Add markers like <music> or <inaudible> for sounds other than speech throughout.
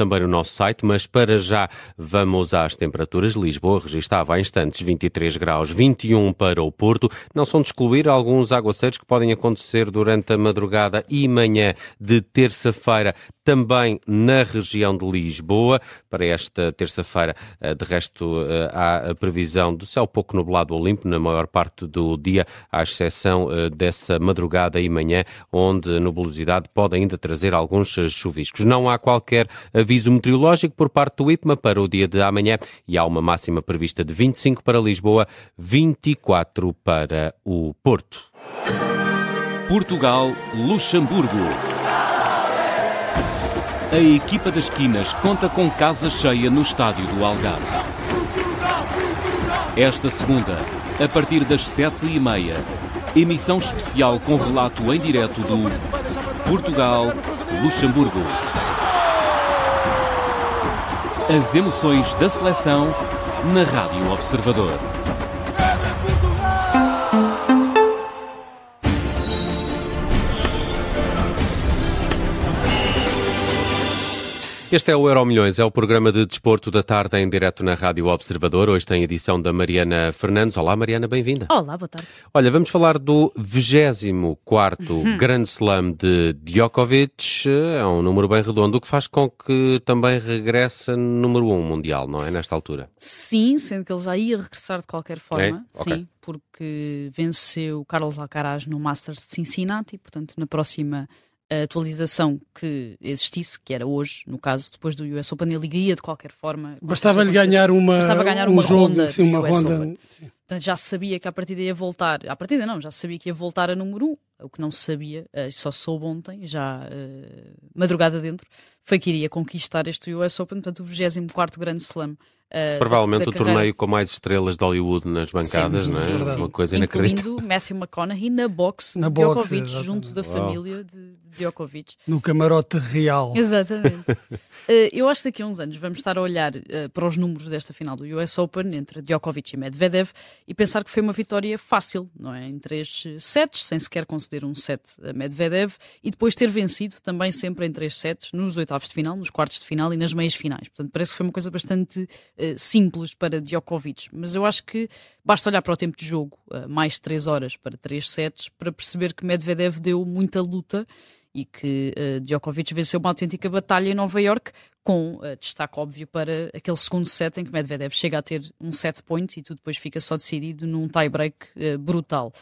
também no nosso site, mas para já vamos às temperaturas. Lisboa registava há instantes 23 graus, 21 para o Porto. Não são de excluir alguns aguaceiros que podem acontecer durante a madrugada e manhã de terça-feira, também na região de Lisboa. Para esta terça-feira, eh, de resto, eh, há a previsão do céu pouco nublado ou limpo na maior parte do dia, à exceção eh, dessa madrugada e manhã, onde nubulosidade pode ainda trazer alguns chuviscos. Não há qualquer aviso meteorológico por parte do IPMA para o dia de amanhã e há uma máxima prevista de 25 para Lisboa, 24 para o Porto. Portugal, Luxemburgo. A equipa das esquinas conta com casa cheia no estádio do Algarve. Esta segunda, a partir das sete e meia, emissão especial com relato em direto do Portugal-Luxemburgo. As emoções da seleção na Rádio Observador. Este é o Euro Milhões, é o programa de desporto da tarde em direto na Rádio Observador. Hoje tem edição da Mariana Fernandes. Olá, Mariana, bem-vinda. Olá, boa tarde. Olha, vamos falar do 24 uhum. Grand Slam de Djokovic. É um número bem redondo, o que faz com que também regresse número 1 um mundial, não é? Nesta altura. Sim, sendo que ele já ia regressar de qualquer forma. É? Okay. Sim, porque venceu Carlos Alcaraz no Masters de Cincinnati, portanto, na próxima a atualização que existisse, que era hoje, no caso, depois do US Open, ele iria de qualquer forma. Bastava-lhe ganhar uma, bastava ganhar um uma jogo, ronda. Sim, uma ronda Portanto, já sabia que a partida ia voltar. A partida não, já sabia que ia voltar a número 1. Um. O que não sabia, eh, só soube ontem, já uh, madrugada dentro, foi que iria conquistar este US Open, portanto, o 24 Grande Slam. Uh, Provavelmente da, da o carreira. torneio com mais estrelas de Hollywood nas bancadas, sim, não é? Sim, sim. Uma coisa inacreditável. Incluindo Matthew McConaughey na boxe na de Djokovic, junto da família de Djokovic. No camarote real. <laughs> Exatamente. uh, eu acho que daqui a uns anos vamos estar a olhar uh, para os números desta final do US Open entre Djokovic e Medvedev e pensar que foi uma vitória fácil, não é? Em três sets, sem sequer conceder um set a Medvedev e depois ter vencido também sempre em três sets nos oitavos de final, nos quartos de final e nas meias finais. Portanto, parece que foi uma coisa bastante uh, simples para Djokovic, mas eu acho que basta olhar para o tempo de jogo, mais três horas para três sets, para perceber que Medvedev deu muita luta e que uh, Djokovic venceu uma autêntica batalha em Nova York, com uh, destaque óbvio para aquele segundo set em que Medvedev chega a ter um set point e tudo depois fica só decidido num tie-break uh, brutal.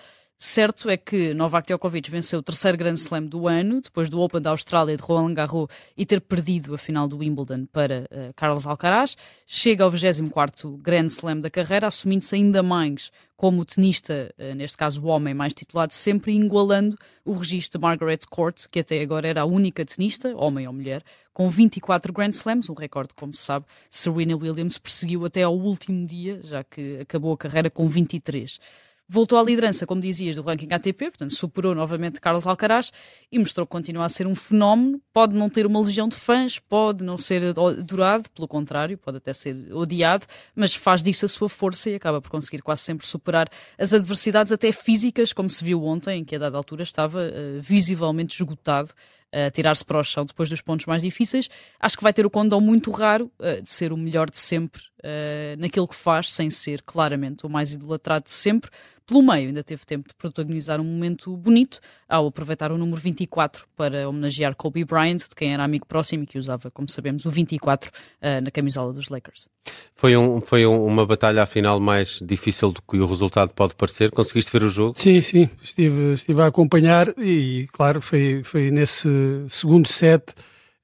Certo é que Novak Djokovic venceu o terceiro Grand Slam do ano, depois do Open da Austrália de Roland Garros e ter perdido a final do Wimbledon para uh, Carlos Alcaraz. Chega ao 24º Grand Slam da carreira, assumindo-se ainda mais como tenista, uh, neste caso o homem mais titulado sempre, igualando o registro de Margaret Court, que até agora era a única tenista, homem ou mulher, com 24 Grand Slams, um recorde, como se sabe, Serena Williams perseguiu até ao último dia, já que acabou a carreira com 23 voltou à liderança, como dizias, do ranking ATP, portanto superou novamente Carlos Alcaraz e mostrou que continua a ser um fenómeno. Pode não ter uma legião de fãs, pode não ser adorado, pelo contrário, pode até ser odiado, mas faz disso a sua força e acaba por conseguir quase sempre superar as adversidades, até físicas, como se viu ontem, em que a dada altura estava uh, visivelmente esgotado a tirar-se para o chão depois dos pontos mais difíceis. Acho que vai ter o condão muito raro uh, de ser o melhor de sempre uh, naquilo que faz, sem ser claramente o mais idolatrado de sempre. Pelo meio, ainda teve tempo de protagonizar um momento bonito ao aproveitar o número 24 para homenagear Kobe Bryant, de quem era amigo próximo e que usava, como sabemos, o 24 uh, na camisola dos Lakers. Foi, um, foi um, uma batalha, afinal, mais difícil do que o resultado pode parecer. Conseguiste ver o jogo? Sim, sim. Estive, estive a acompanhar e, claro, foi, foi nesse segundo set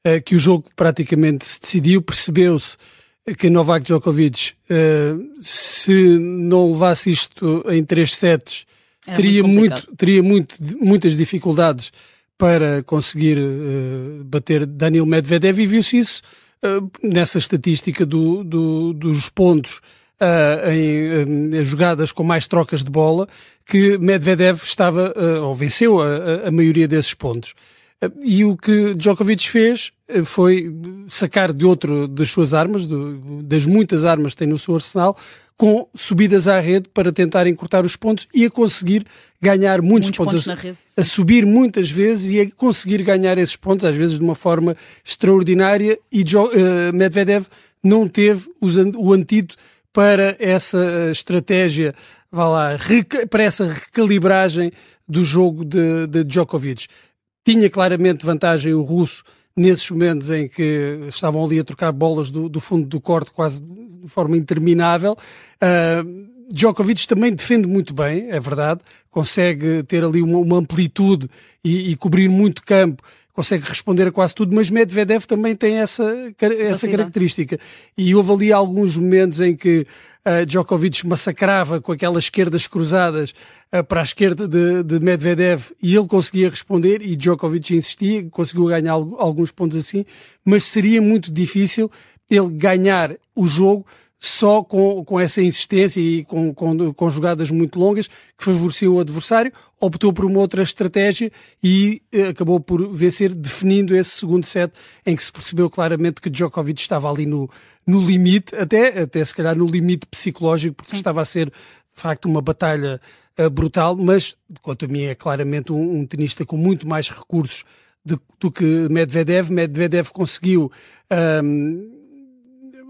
uh, que o jogo praticamente se decidiu. Percebeu-se que Novak Djokovic, uh, se não levasse isto em três sets, teria, muito, muito, teria muito, muitas dificuldades para conseguir uh, bater Daniel Medvedev e viu-se isso uh, nessa estatística do, do, dos pontos em, em, jogadas com mais trocas de bola, que Medvedev estava, ou venceu a, a maioria desses pontos. E o que Djokovic fez eh, foi sacar de outro das suas armas, das muitas armas que tem no seu arsenal, com subidas à rede para tentar encurtar os pontos e a conseguir ganhar muitos, Muitos pontos, pontos a, na rede, a subir muitas vezes e a conseguir ganhar esses pontos, às vezes de uma forma extraordinária. E Jo- eh, Medvedev não teve os o antídoto para essa eh, estratégia, vá lá, para essa recalibragem do jogo de, de Djokovic. Tinha claramente vantagem o russo nesses momentos em que estavam ali a trocar bolas do, do fundo do corte quase de forma interminável. Ah, Djokovic também defende muito bem, é verdade, consegue ter ali uma, uma amplitude e, e cobrir muito campo, consegue responder a quase tudo, mas Medvedev também tem essa, essa característica. E houve ali alguns momentos em que ah, Djokovic massacrava com aquelas esquerdas cruzadas ah, para a esquerda de, de Medvedev e ele conseguia responder e Djokovic insistia, conseguiu ganhar algu- alguns pontos assim, mas seria muito difícil ele ganhar o jogo só com, com essa insistência e com, com, com jogadas muito longas que favoreciam o adversário, optou por uma outra estratégia e eh, acabou por vencer, definindo esse segundo set em que se percebeu claramente que Djokovic estava ali no, no limite, até, até se calhar no limite psicológico, porque estava a ser de facto uma batalha eh, brutal, mas quanto a mim é claramente um, um tenista com muito mais recursos de- do que Medvedev. Medvedev conseguiu ahm,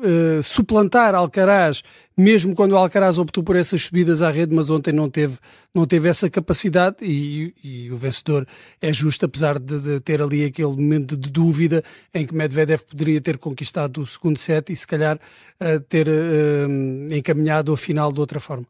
eh, suplantar Alcaraz, mesmo quando Alcaraz optou por essas subidas à rede, mas ontem não teve, não teve essa capacidade e, e o vencedor é justo, apesar de, de ter ali aquele momento de dúvida em que Medvedev poderia ter conquistado o segundo set e se calhar eh, ter eh, encaminhado a final de outra forma.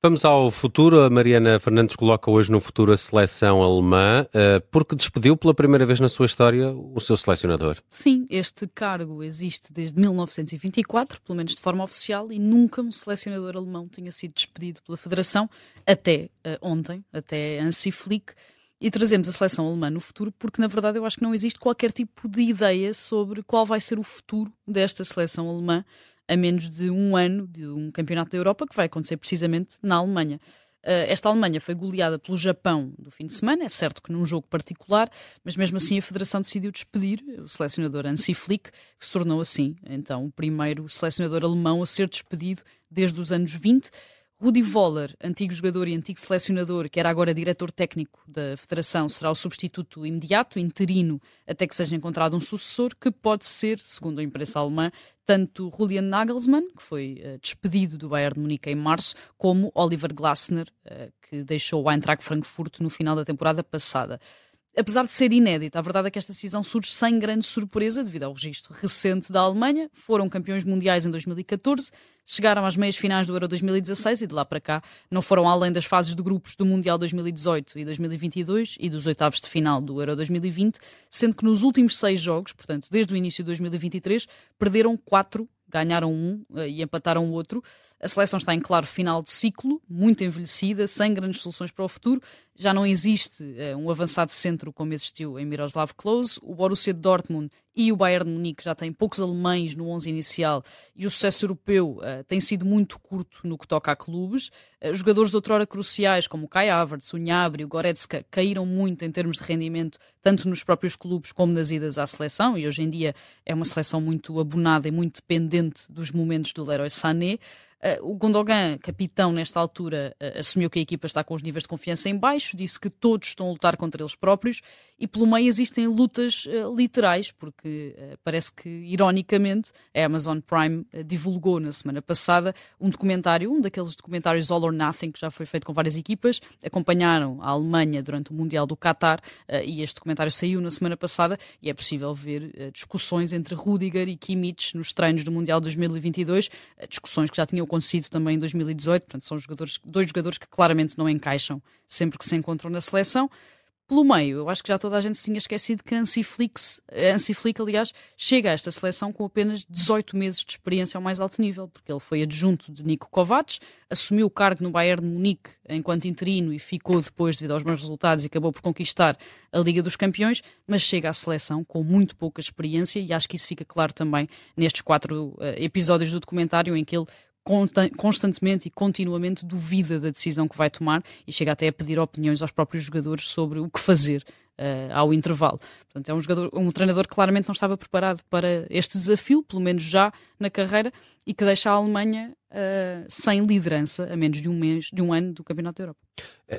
Vamos ao futuro. A Mariana Fernandes coloca hoje no futuro a seleção alemã, eh, porque despediu pela primeira vez na sua história o seu selecionador. Sim, este cargo existe desde 1924, pelo menos de forma oficial, e nunca um selecionador alemão tinha sido despedido pela Federação, até eh, ontem, até Hansi Flick. E trazemos a seleção alemã no futuro porque, na verdade, eu acho que não existe qualquer tipo de ideia sobre qual vai ser o futuro desta seleção alemã a menos de um ano de um campeonato da Europa que vai acontecer precisamente na Alemanha. Uh, esta Alemanha foi goleada pelo Japão do fim de semana, é certo que num jogo particular, mas mesmo assim a Federação decidiu despedir o selecionador Hansi Flick, que se tornou assim, então, o primeiro selecionador alemão a ser despedido desde os anos 20. Rudi Voller, antigo jogador e antigo selecionador, que era agora diretor técnico da Federação, será o substituto imediato, interino, até que seja encontrado um sucessor, que pode ser, segundo a imprensa alemã, tanto Julian Nagelsmann, que foi uh, despedido do Bayern de Munique em março, como Oliver Glasner, uh, que deixou o Eintracht Frankfurt no final da temporada passada. Apesar de ser inédita, a verdade é que esta decisão surge sem grande surpresa devido ao registro recente da Alemanha. Foram campeões mundiais em 2014, chegaram às meias finais do Euro 2016 e de lá para cá não foram além das fases de grupos do Mundial 2018 e 2022 e dos oitavos de final do Euro 2020, sendo que nos últimos seis jogos, portanto desde o início de 2023, perderam quatro ganharam um uh, e empataram o outro. A seleção está em claro final de ciclo, muito envelhecida, sem grandes soluções para o futuro. Já não existe uh, um avançado centro como existiu em Miroslav Klose. O Borussia Dortmund e o Bayern de Munique já têm poucos alemães no 11 inicial e o sucesso europeu uh, tem sido muito curto no que toca a clubes. jogadores outrora cruciais como o Kai Havertz, o Gnabry, o Goretzka caíram muito em termos de rendimento, tanto nos próprios clubes como nas idas à seleção e hoje em dia é uma seleção muito abonada e muito dependente dos momentos do Leroy Sané. Uh, o Gondogan, capitão nesta altura, uh, assumiu que a equipa está com os níveis de confiança em baixo, disse que todos estão a lutar contra eles próprios e pelo meio existem lutas uh, literais, porque parece que, ironicamente, a Amazon Prime divulgou na semana passada um documentário, um daqueles documentários All or Nothing que já foi feito com várias equipas, acompanharam a Alemanha durante o Mundial do Qatar e este documentário saiu na semana passada e é possível ver discussões entre Rudiger e Kimmich nos treinos do Mundial 2022, discussões que já tinham acontecido também em 2018, portanto são jogadores, dois jogadores que claramente não encaixam sempre que se encontram na seleção. Pelo meio, eu acho que já toda a gente se tinha esquecido que Flick, Hansi Flick, aliás, chega a esta seleção com apenas 18 meses de experiência ao mais alto nível, porque ele foi adjunto de Nico Kovacs, assumiu o cargo no Bayern de Munique enquanto interino e ficou depois devido aos bons resultados e acabou por conquistar a Liga dos Campeões, mas chega à seleção com muito pouca experiência e acho que isso fica claro também nestes quatro uh, episódios do documentário em que ele constantemente e continuamente duvida da decisão que vai tomar e chega até a pedir opiniões aos próprios jogadores sobre o que fazer uh, ao intervalo. Portanto, é um jogador, um treinador que claramente não estava preparado para este desafio, pelo menos já na carreira e que deixa a Alemanha uh, sem liderança a menos de um mês, de um ano do Campeonato da Europa.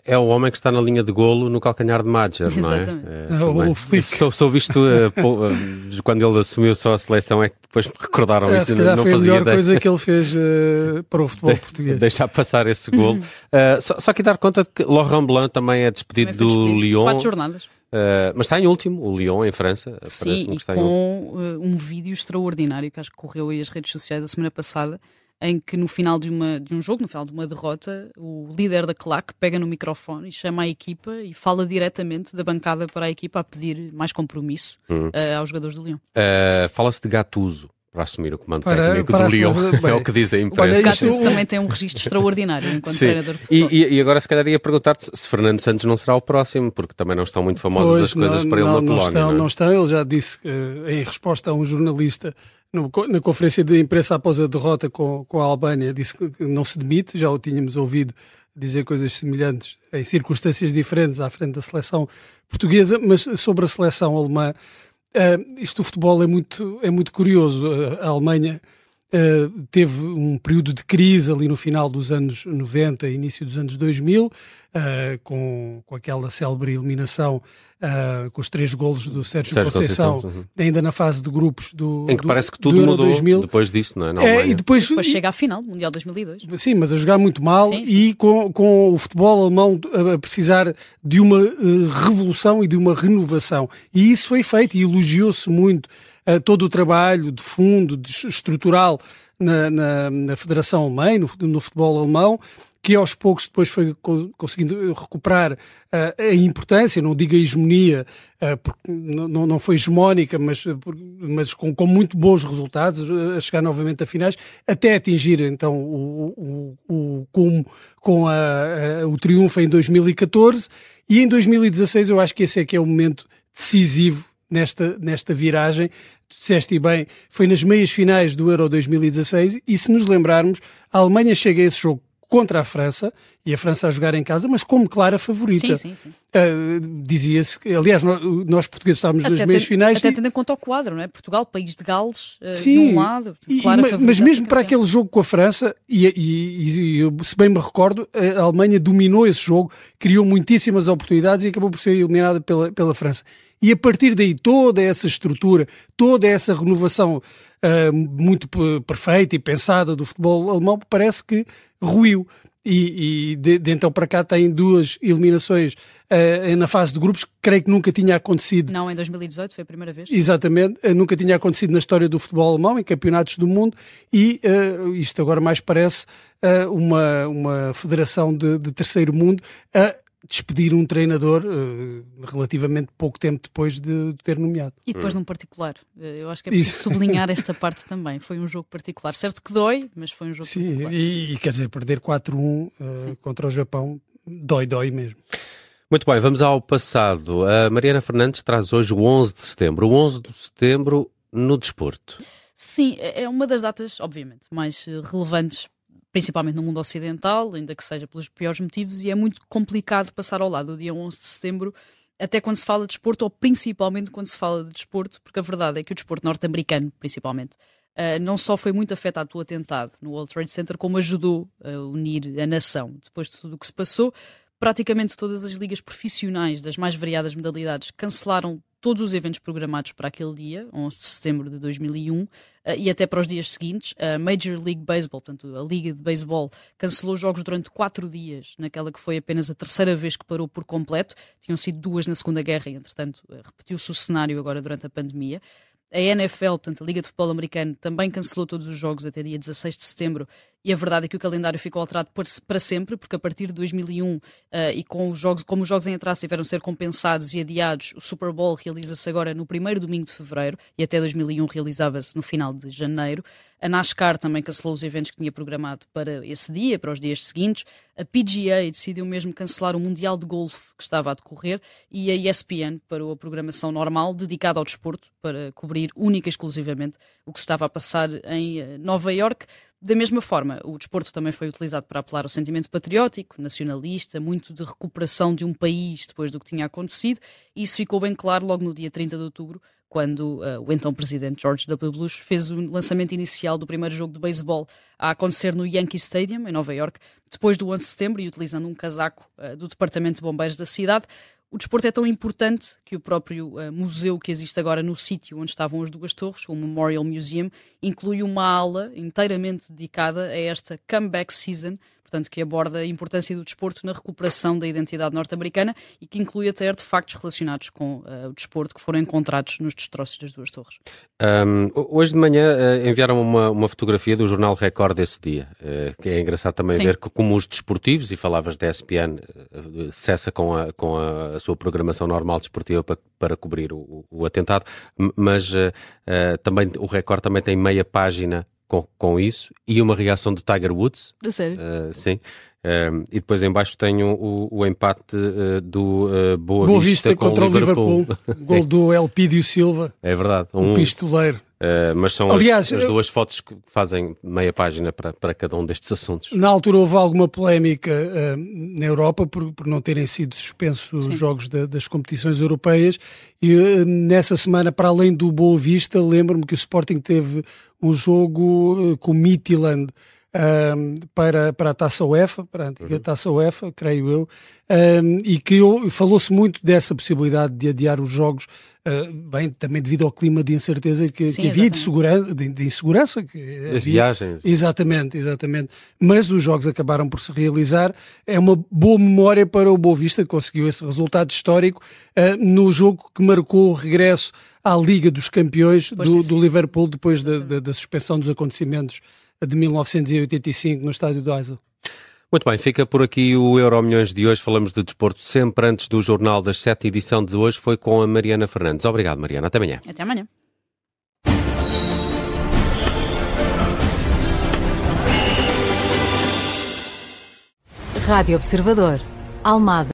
É o homem que está na linha de golo no calcanhar de Madger, não é? É, o Flick. Sou, sou visto uh, quando ele assumiu só a seleção é que depois me recordaram é, isso. Se calhar não foi a melhor ideia. coisa que ele fez uh, para o futebol <laughs> de, português. Deixar passar esse golo. Uh, só, só que dar conta de que Laurent Blanc também é despedido também do despedido. Lyon. Quatro jornadas. Uh, mas está em último, o Lyon, em França. Sim, e com um vídeo extraordinário que acho que correu aí as redes sociais a semana passada, em que no final de, uma, de um jogo, no final de uma derrota, o líder da claque pega no microfone e chama a equipa e fala diretamente da bancada para a equipa a pedir mais compromisso Hum. uh, aos jogadores do Lyon. Uh, Fala-se de Gattuso para assumir o comando Para- técnico para do Lyon. assumir- <laughs> é o que diz a O imprensa. Olha, Gattuso isto- também tem um registro extraordinário enquanto Sim. treinador de E, futebol. e- e agora se calhar ia perguntar-te se Fernando Santos não será o próximo, porque também não estão muito famosas Pois, as coisas não, para ele não, na não Polónia. estão, não é? não estão. Ele já disse, que, em resposta a um jornalista no- na conferência de imprensa após a derrota com, com a Albânia, disse que não se demite. Já o tínhamos ouvido dizer coisas semelhantes em circunstâncias diferentes à frente da seleção portuguesa, mas sobre a seleção alemã, eh, isto do futebol é muito, é muito curioso. Eh, A Alemanha eh, teve um período de crise ali no final dos anos 90, início dos anos 2000, eh, com, com aquela célebre eliminação eh, com os três golos do Sérgio, Sérgio Conceição, Conceição, uhum. ainda na fase de grupos do Em que do- parece que do tudo mudou 2000. depois disso, não é? Na É, e depois, Depois chega à final, Mundial 2002. Sim, mas a jogar muito mal Sim, sim. e com, com o futebol alemão a, a precisar de uma eh, revolução e de uma renovação. E isso foi feito e elogiou-se muito eh, todo o trabalho de fundo, de es- estrutural na, na, na Federação Alemã, e no, no futebol alemão, que aos poucos depois foi co- conseguindo recuperar eh, a importância, não digo a hegemonia, eh, porque não, foi hegemónica, mas, eh, mas com, com muito bons resultados, eh, a chegar novamente a finais, até atingir então o, o, o com a, a- o triunfo em 2014 e em 2016 eu acho que esse é que é o momento decisivo nesta, nesta viragem. Tu disseste bem, foi nas meias finais do Euro 2016 e se nos lembrarmos, a Alemanha chega a esse jogo contra a França, e a França a jogar em casa, mas como clara favorita. Sim, sim, sim. Uh, Dizia-se que, aliás, nós, nós portugueses estávamos nas meias finais. até e- tendo em conta o quadro, não é? Portugal, país de Gales, uh, Sim, de um lado, e- favorita mas mesmo para aquele jogo com a França, e, e- e eu, se bem me recordo, a Alemanha dominou esse jogo, criou muitíssimas oportunidades e acabou por ser eliminada pela, pela França. E a partir daí, toda essa estrutura, toda essa renovação ah, muito perfeita e pensada do futebol alemão, parece que ruiu. E, e de, de então para cá tem duas eliminações ah, na fase de grupos que creio que nunca tinha acontecido Não, em 2018 foi a primeira vez. Exatamente, eh, nunca tinha acontecido na história do futebol alemão, em campeonatos do mundo, e isto agora mais parece uma, uma federação de, de terceiro mundo a despedir um treinador eh, relativamente pouco tempo depois de, de ter nomeado. E depois num particular. Eh, Eu acho que é preciso Isso. sublinhar <laughs> esta parte também. Foi um jogo particular. Certo que dói, mas foi um jogo Sim, particular. e, e quer dizer, perder 4-1 eh, Sim. contra o Japão dói, dói mesmo. Muito bem, vamos ao passado. A Mariana Fernandes traz hoje o 11 de setembro. O 11 de setembro no desporto. Sim, é é uma das datas, obviamente, mais eh, relevantes, principalmente no mundo ocidental, ainda que seja pelos piores motivos, e é muito complicado passar ao lado do dia 11 de setembro, até quando se fala de desporto, ou principalmente quando se fala de desporto, porque a verdade é que o desporto norte-americano, principalmente, eh, não só foi muito afetado pelo atentado no World Trade Center, como ajudou a unir a nação. Depois de tudo o que se passou, praticamente todas as ligas profissionais das mais variadas modalidades cancelaram todos os eventos programados para aquele dia, 11 de setembro de 2001, eh, e até para os dias seguintes. A Major League Baseball, portanto, a Liga de Beisebol, cancelou jogos durante quatro dias, naquela que foi apenas a terceira vez que parou por completo. Tinham sido duas na Segunda Guerra e, entretanto, eh, repetiu-se o cenário agora durante a pandemia. A NFL, portanto, a Liga de Futebol Americano, também cancelou todos os jogos até dia 16 de setembro e a verdade é que o calendário ficou alterado para sempre, porque a partir de 2001 eh, e com os jogos, como os jogos em atraso tiveram de ser compensados e adiados, o Super Bowl realiza-se agora no primeiro domingo de fevereiro e até 2001 realizava-se no final de janeiro. A NASCAR também cancelou os eventos que tinha programado para esse dia, para os dias seguintes. A PGA decidiu mesmo cancelar o Mundial de Golfe que estava a decorrer e a ESPN parou a programação normal dedicada ao desporto para cobrir única e exclusivamente o que estava a passar em eh, Nova York. Da mesma forma, o desporto também foi utilizado para apelar ao sentimento patriótico, nacionalista, muito de recuperação de um país depois do que tinha acontecido, e isso ficou bem claro logo no dia 30 de outubro, quando uh, o então presidente George W. Bush fez o lançamento inicial do primeiro jogo de beisebol a acontecer no Yankee Stadium, em Nova York, depois do 11 de setembro e utilizando um casaco uh, do Departamento de Bombeiros da cidade. O desporto é tão importante que o próprio uh, museu que existe agora no sítio onde estavam as duas torres, o Memorial Museum, inclui uma ala inteiramente dedicada a esta comeback season, portanto, que aborda a importância do desporto na recuperação da identidade norte-americana e que inclui até artefactos relacionados com uh, o desporto que foram encontrados nos destroços das duas torres. Um, hoje de manhã uh, enviaram uma, uma fotografia do jornal Record desse dia, uh, que é engraçado também Sim. ver que, como os desportivos, e falavas da ESPN, cessa com, a, com a, a, sua programação normal desportiva para, para cobrir o, o atentado, mas também o Record também tem meia página com, com isso e uma reação de Tiger Woods. De sério? Uh, sim. Uh, e depois em baixo tenho o, o empate uh, do uh, Boa, Boa Vista, Vista contra o Liverpool. Liverpool. <laughs> Gol do Elpidio Silva. É verdade. Um, um pistoleiro. Uh, mas são Aliás, as, as, duas fotos que fazem meia página para, para cada um destes assuntos. Na altura houve alguma polémica uh, na Europa por, por não terem sido suspensos os jogos da, das competições europeias e uh, nessa semana, para além do Boa Vista, lembro-me que o Sporting teve um jogo com o Midtjylland um, para, para a Taça UEFA, para a antiga uhum. Taça UEFA, creio eu, um, e que falou-se muito dessa possibilidade de adiar os jogos, uh, bem, também devido ao clima de incerteza que, Sim, que havia, de, segurança, de, de insegurança. Que As viagens. Exatamente, exatamente. Mas os jogos acabaram por se realizar. É uma boa memória para o Boa Vista, que conseguiu esse resultado histórico uh, no jogo que marcou o regresso à Liga dos Campeões do, do, Liverpool depois da, da, da suspensão dos acontecimentos de 1985 no estádio do Heysel. Muito bem, fica por aqui o Euro Milhões de hoje. Falamos de desporto sempre antes do Jornal das Sete. edição de hoje foi com a Mariana Fernandes. Obrigado, Mariana. Até amanhã. Até amanhã. Rádio Observador. Almada.